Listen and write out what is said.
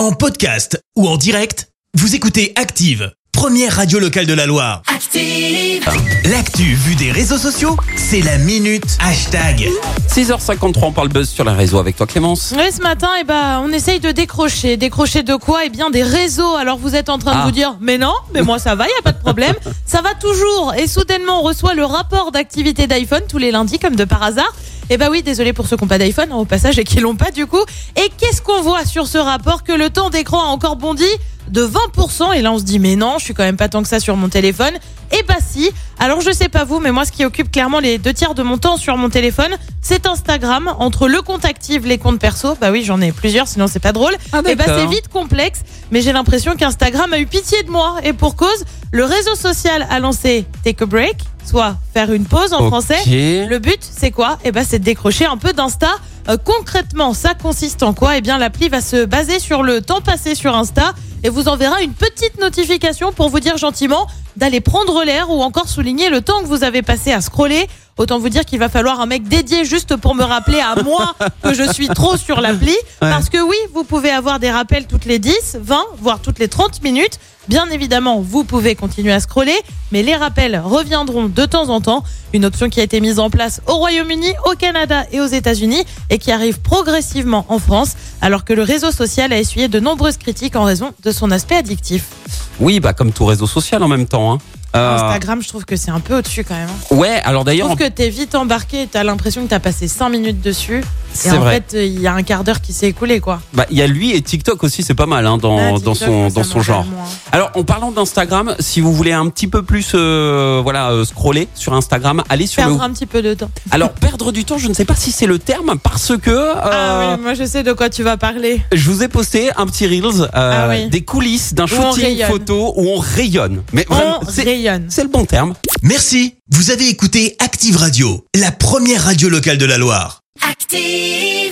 En podcast ou en direct, vous écoutez Active, première radio locale de la Loire. Active. L'actu vue des réseaux sociaux, c'est la minute hashtag. 6h53, on parle buzz sur les réseaux avec toi Clémence. Oui, ce matin, eh ben, on essaye de décrocher. Décrocher de quoi? Eh bien, des réseaux. Alors, vous êtes en train Ah. de vous dire, mais non, mais moi, ça va, il n'y a pas de problème. ça va toujours. Et soudainement, on reçoit le rapport d'activité d'iPhone tous les lundis, comme de par hasard. Eh ben oui, désolé pour ceux qui n'ont pas d'iPhone, hein, au passage, et qui l'ont pas du coup. Et qu'est-ce qu'on voit sur ce rapport Que le temps d'écran a encore bondi de 20%. Et là, on se dit, mais non, je suis quand même pas tant que ça sur mon téléphone. Eh bah si. Alors, je sais pas vous, mais moi, ce qui occupe clairement les deux tiers de mon temps sur mon téléphone, c'est Instagram. Entre le compte active, les comptes perso, bah oui, j'en ai plusieurs, sinon c'est pas drôle. Ah, Eh bah d'accord. c'est vite complexe, mais j'ai l'impression qu'Instagram a eu pitié de moi. Et pour cause, le réseau social a lancé Take a Break, soit faire une pause en français. Le but, c'est quoi? Eh ben, c'est de décrocher un peu d'Insta. Euh, concrètement, ça consiste en quoi? Eh bien, l'appli va se baser sur le temps passé sur Insta et vous enverra une petite notification pour vous dire gentiment d'aller prendre l'air ou encore souligner le temps que vous avez passé à scroller. Autant vous dire qu'il va falloir un mec dédié juste pour me rappeler à moi que je suis trop sur l'appli. Parce que oui, vous pouvez avoir des rappels toutes les 10, 20, voire toutes les 30 minutes. Bien évidemment, vous pouvez continuer à scroller, mais les rappels reviendront de temps en temps. Une option qui a été mise en place au Royaume-Uni, au Canada et aux États-Unis et qui arrive progressivement en France, alors que le réseau social a essuyé de nombreuses critiques en raison de son aspect addictif. Oui, bah comme tout réseau social en même temps. Hein. Euh, Instagram, je trouve que c'est un peu au-dessus quand même. ouais, alors Je d'ailleurs, trouve que t'es vite embarqué, t'as l'impression que t'as passé 5 minutes dessus. C'est en vrai. fait, il y a un quart d'heure qui s'est écoulé, quoi. Bah, il y a lui et TikTok aussi, c'est pas mal hein, dans, Ah, dans TikTok, son, ça dans son genre. moins. Alors, en parlant d'Instagram, si vous voulez un petit peu plus, euh, voilà, euh, scroller sur Instagram, allez sur Perdre le. un petit peu de temps. Alors, perdre du temps, je ne sais pas si c'est le terme parce que euh, Ah oui, moi je sais de quoi tu vas parler. je vous ai posté un petit reels, euh, Ah oui. des coulisses d'un Où on shooting rayonne. photo où on rayonne. Mais vraiment, On c'est rayonne. c'est le bon terme. Merci, vous avez écouté Active Radio, la première radio locale de la Loire. Active.